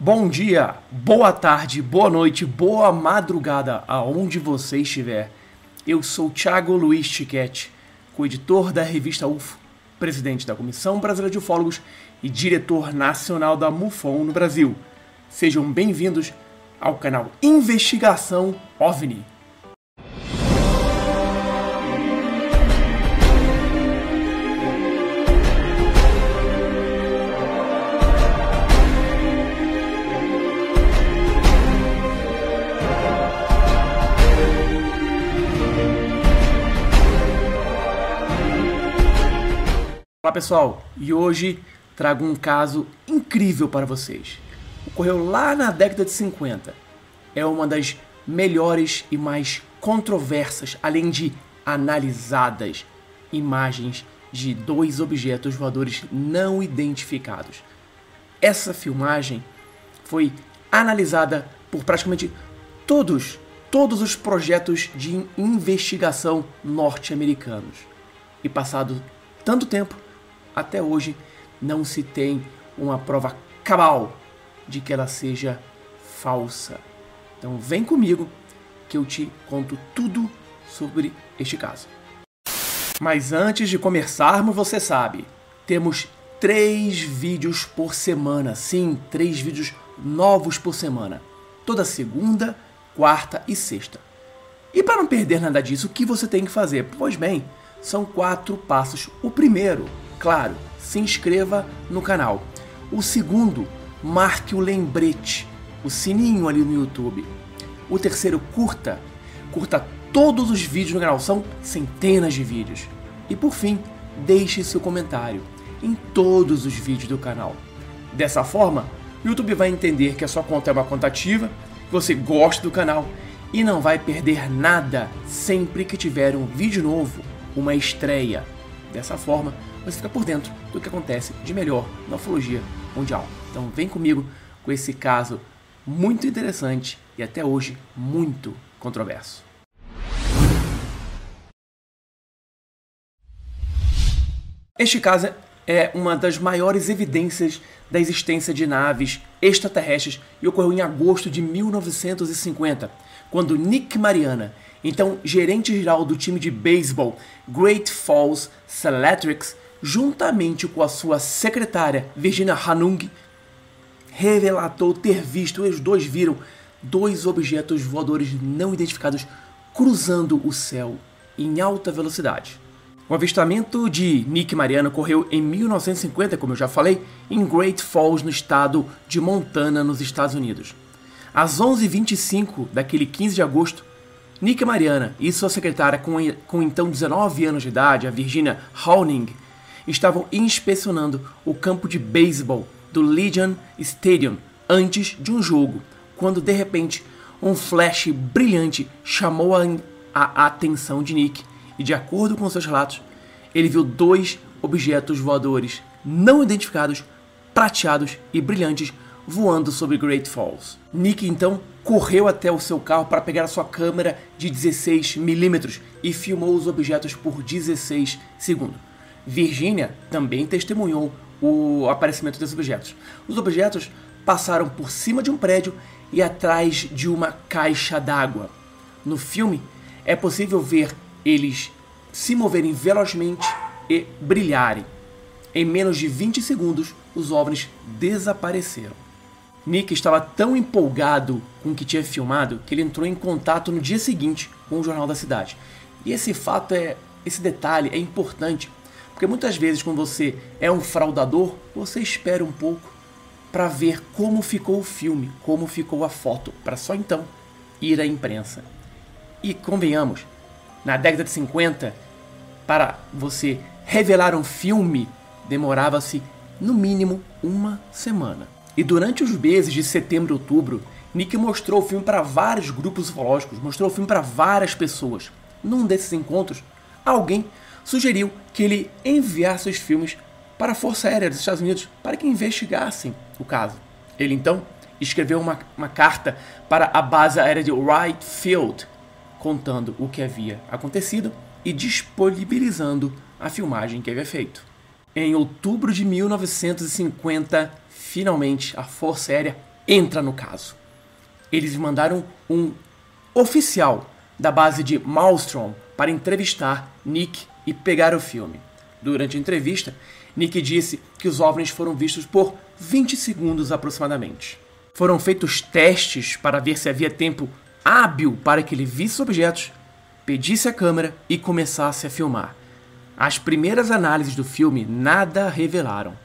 Bom dia, boa tarde, boa noite, boa madrugada, aonde você estiver. Eu sou Thiago Luiz Tiquete, co-editor da revista UFO, presidente da Comissão Brasileira de Ufólogos e diretor nacional da MUFON no Brasil. Sejam bem-vindos ao canal Investigação OVNI. Pessoal, e hoje trago um caso incrível para vocês. Ocorreu lá na década de 50. É uma das melhores e mais controversas, além de analisadas, imagens de dois objetos voadores não identificados. Essa filmagem foi analisada por praticamente todos, todos os projetos de investigação norte-americanos. E passado tanto tempo, até hoje não se tem uma prova cabal de que ela seja falsa. Então vem comigo que eu te conto tudo sobre este caso. Mas antes de começarmos, você sabe, temos três vídeos por semana. Sim, três vídeos novos por semana. Toda segunda, quarta e sexta. E para não perder nada disso, o que você tem que fazer? Pois bem, são quatro passos. O primeiro, claro, se inscreva no canal. O segundo, marque o lembrete, o sininho ali no YouTube. O terceiro, curta. Curta todos os vídeos no canal, são centenas de vídeos. E por fim, deixe seu comentário em todos os vídeos do canal. Dessa forma, o YouTube vai entender que a sua conta é uma conta ativa, que você gosta do canal e não vai perder nada sempre que tiver um vídeo novo, uma estreia. Dessa forma, você fica por dentro do que acontece de melhor na ufologia mundial. Então vem comigo com esse caso muito interessante e até hoje muito controverso. Este caso é uma das maiores evidências da existência de naves extraterrestres e ocorreu em agosto de 1950, quando Nick Mariana, então gerente geral do time de beisebol Great Falls Selectrics, juntamente com a sua secretária Virginia Hanung, relatou ter visto, os dois viram, dois objetos voadores não identificados cruzando o céu em alta velocidade. O avistamento de Nick Mariano ocorreu em 1950, como eu já falei, em Great Falls, no estado de Montana, nos Estados Unidos. Às 11h25 daquele 15 de agosto, Nick Mariana e sua secretária, com, com então 19 anos de idade, a Virginia Howning, estavam inspecionando o campo de beisebol do Legion Stadium antes de um jogo, quando de repente um flash brilhante chamou a, a atenção de Nick e, de acordo com seus relatos, ele viu dois objetos voadores não identificados, prateados e brilhantes voando sobre Great Falls. Nick então correu até o seu carro para pegar a sua câmera de 16 milímetros e filmou os objetos por 16 segundos. Virginia também testemunhou o aparecimento desses objetos. Os objetos passaram por cima de um prédio e atrás de uma caixa d'água. No filme, é possível ver eles se moverem velozmente e brilharem. Em menos de 20 segundos, os OVNIs desapareceram. Nick estava tão empolgado com o que tinha filmado que ele entrou em contato no dia seguinte com o jornal da cidade. E esse fato é, esse detalhe é importante porque muitas vezes, quando você é um fraudador, você espera um pouco para ver como ficou o filme, como ficou a foto, para só então ir à imprensa. E convenhamos, na década de 50, para você revelar um filme, demorava-se no mínimo uma semana. E durante os meses de setembro e outubro, Nick mostrou o filme para vários grupos ufológicos, mostrou o filme para várias pessoas. Num desses encontros, alguém sugeriu que ele enviasse os filmes para a Força Aérea dos Estados Unidos para que investigassem o caso. Ele então escreveu uma, uma carta para a base aérea de Wright Field, contando o que havia acontecido e disponibilizando a filmagem que havia feito. Em outubro de 1950, finalmente a Força Aérea entra no caso. Eles mandaram um oficial da base de Maelstrom para entrevistar Nick e pegar o filme. Durante a entrevista, Nick disse que os OVNIs foram vistos por 20 segundos aproximadamente. Foram feitos testes para ver se havia tempo hábil para que ele visse objetos, pedisse a câmera e começasse a filmar. As primeiras análises do filme nada revelaram.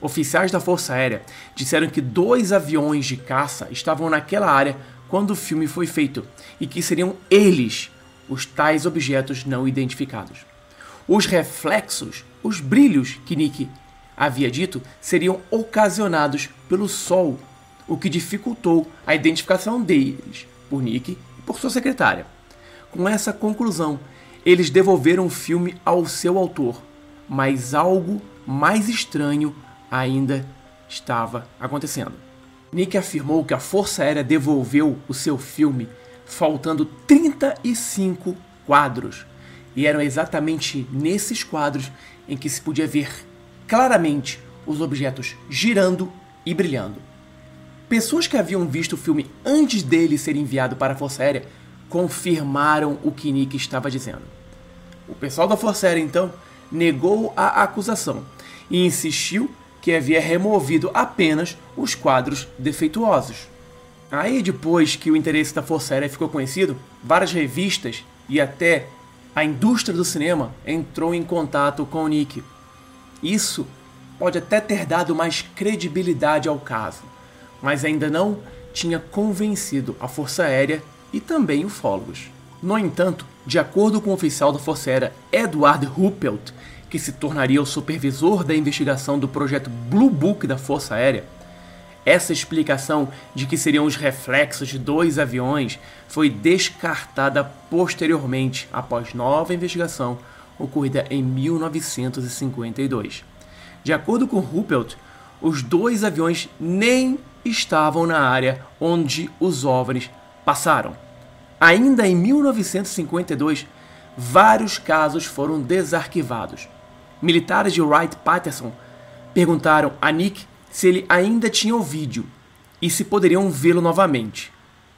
Oficiais da Força Aérea disseram que dois aviões de caça estavam naquela área quando o filme foi feito e que seriam eles os tais objetos não identificados. Os reflexos, os brilhos que Nick havia dito, seriam ocasionados pelo Sol, o que dificultou a identificação deles por Nick e por sua secretária. Com essa conclusão, eles devolveram o filme ao seu autor, mas algo mais estranho ainda estava acontecendo. Nick afirmou que a Força Aérea devolveu o seu filme faltando 35 quadros. E eram exatamente nesses quadros em que se podia ver claramente os objetos girando e brilhando. Pessoas que haviam visto o filme antes dele ser enviado para a Força Aérea confirmaram o que Nick estava dizendo. O pessoal da Força Aérea então negou a acusação e insistiu que havia removido apenas os quadros defeituosos. Aí, depois que o interesse da Força Aérea ficou conhecido, várias revistas e até a indústria do cinema entrou em contato com Nick. Isso pode até ter dado mais credibilidade ao caso, mas ainda não tinha convencido a Força Aérea e também ufólogos. No entanto, de acordo com o oficial da Força Aérea Edward Ruppelt, que se tornaria o supervisor da investigação do projeto Blue Book da Força Aérea, essa explicação de que seriam os reflexos de dois aviões foi descartada posteriormente após nova investigação ocorrida em 1952. De acordo com Ruppelt, os dois aviões nem estavam na área onde os OVNIs passaram. Ainda em 1952, vários casos foram desarquivados. Militares de Wright-Patterson perguntaram a Nick se ele ainda tinha o vídeo e se poderiam vê-lo novamente.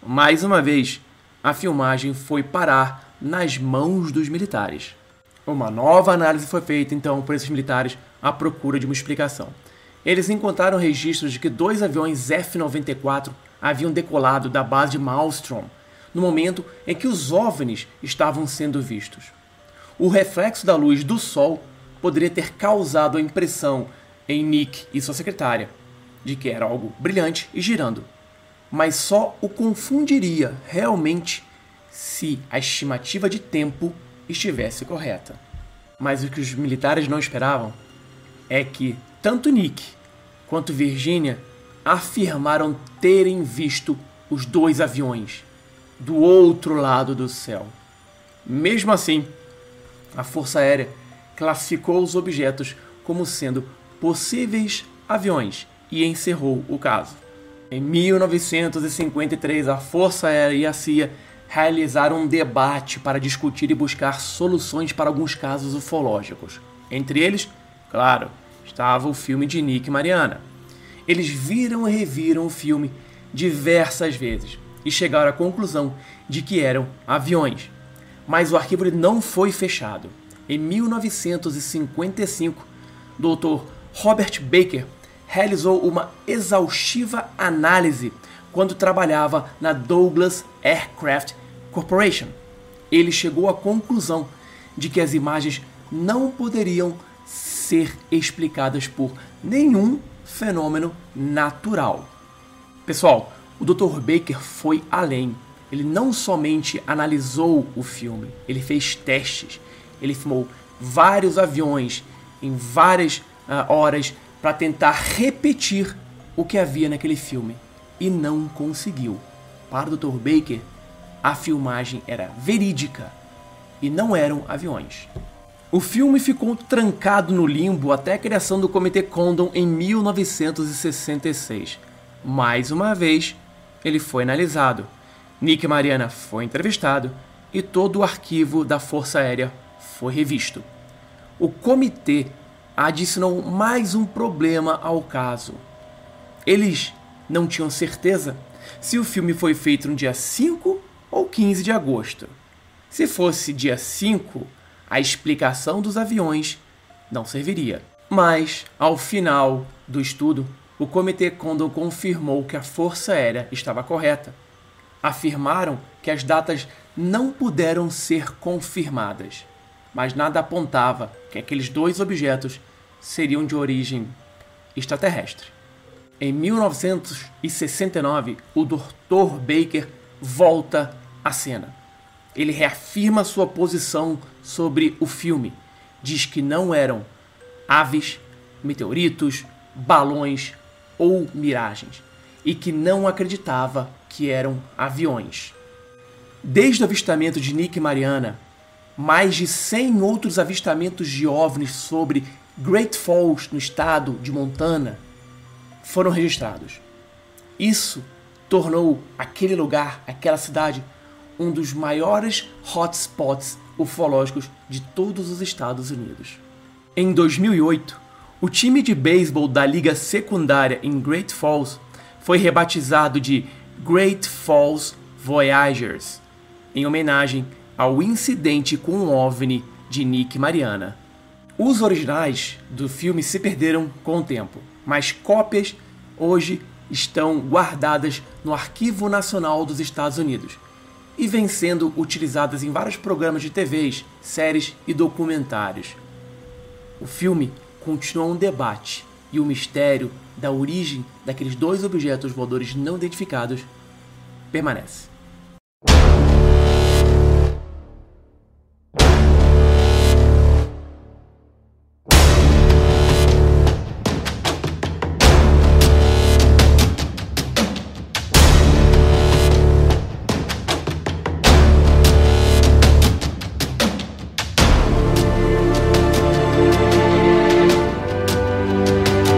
Mais uma vez, a filmagem foi parar nas mãos dos militares. Uma nova análise foi feita então por esses militares à procura de uma explicação. Eles encontraram registros de que dois aviões F-94 haviam decolado da base de Maelstrom no momento em que os OVNIs estavam sendo vistos. O reflexo da luz do Sol poderia ter causado a impressão em Nick e sua secretária de que era algo brilhante e girando, mas só o confundiria realmente se a estimativa de tempo estivesse correta. Mas o que os militares não esperavam é que tanto Nick quanto Virginia afirmaram terem visto os dois aviões do outro lado do céu. Mesmo assim, a Força Aérea classificou os objetos como sendo possíveis aviões e encerrou o caso. Em 1953, a Força Aérea e a CIA realizaram um debate para discutir e buscar soluções para alguns casos ufológicos. Entre eles, claro, estava o filme de Nick Mariana. Eles viram e reviram o filme diversas vezes e chegaram à conclusão de que eram aviões. Mas o arquivo não foi fechado. Em 1955, Dr. Robert Baker realizou uma exaustiva análise quando trabalhava na Douglas Aircraft Corporation. Ele chegou à conclusão de que as imagens não poderiam ser explicadas por nenhum fenômeno natural. Pessoal, o Dr. Baker foi além. Ele não somente analisou o filme, ele fez testes. Ele filmou vários aviões em várias uh, horas para tentar repetir o que havia naquele filme e não conseguiu. Para o Dr. Baker, a filmagem era verídica e não eram aviões. O filme ficou trancado no limbo até a criação do Comitê Condon em 1966. Mais uma vez, ele foi analisado. Nick Mariana foi entrevistado e todo o arquivo da Força Aérea foi revisto. O comitê adicionou mais um problema ao caso. Eles não tinham certeza se o filme foi feito no dia 5 ou 15 de agosto. Se fosse dia 5, a explicação dos aviões não serviria. Mas, ao final do estudo, o Comitê Condon confirmou que a Força Aérea estava correta. Afirmaram que as datas não puderam ser confirmadas, mas nada apontava que aqueles dois objetos seriam de origem extraterrestre. Em 1969, o Dr. Baker volta à cena. Ele reafirma sua posição sobre o filme. Diz que não eram aves, meteoritos, balões ou miragens e que não acreditava que eram aviões. Desde o avistamento de Nick e Mariana, mais de 100 outros avistamentos de OVNIs sobre Great Falls, no estado de Montana, foram registrados. Isso tornou aquele lugar, aquela cidade, um dos maiores hotspots ufológicos de todos os Estados Unidos. Em 2008, o time de beisebol da liga secundária em Great Falls foi rebatizado de Great Falls Voyagers, em homenagem ao incidente com o OVNI de Nick Mariana. Os originais do filme se perderam com o tempo, mas cópias hoje estão guardadas no Arquivo Nacional dos Estados Unidos e vêm sendo utilizadas em vários programas de TVs, séries e documentários. O filme continua um debate e o mistério da origem daqueles dois objetos voadores não identificados permanece.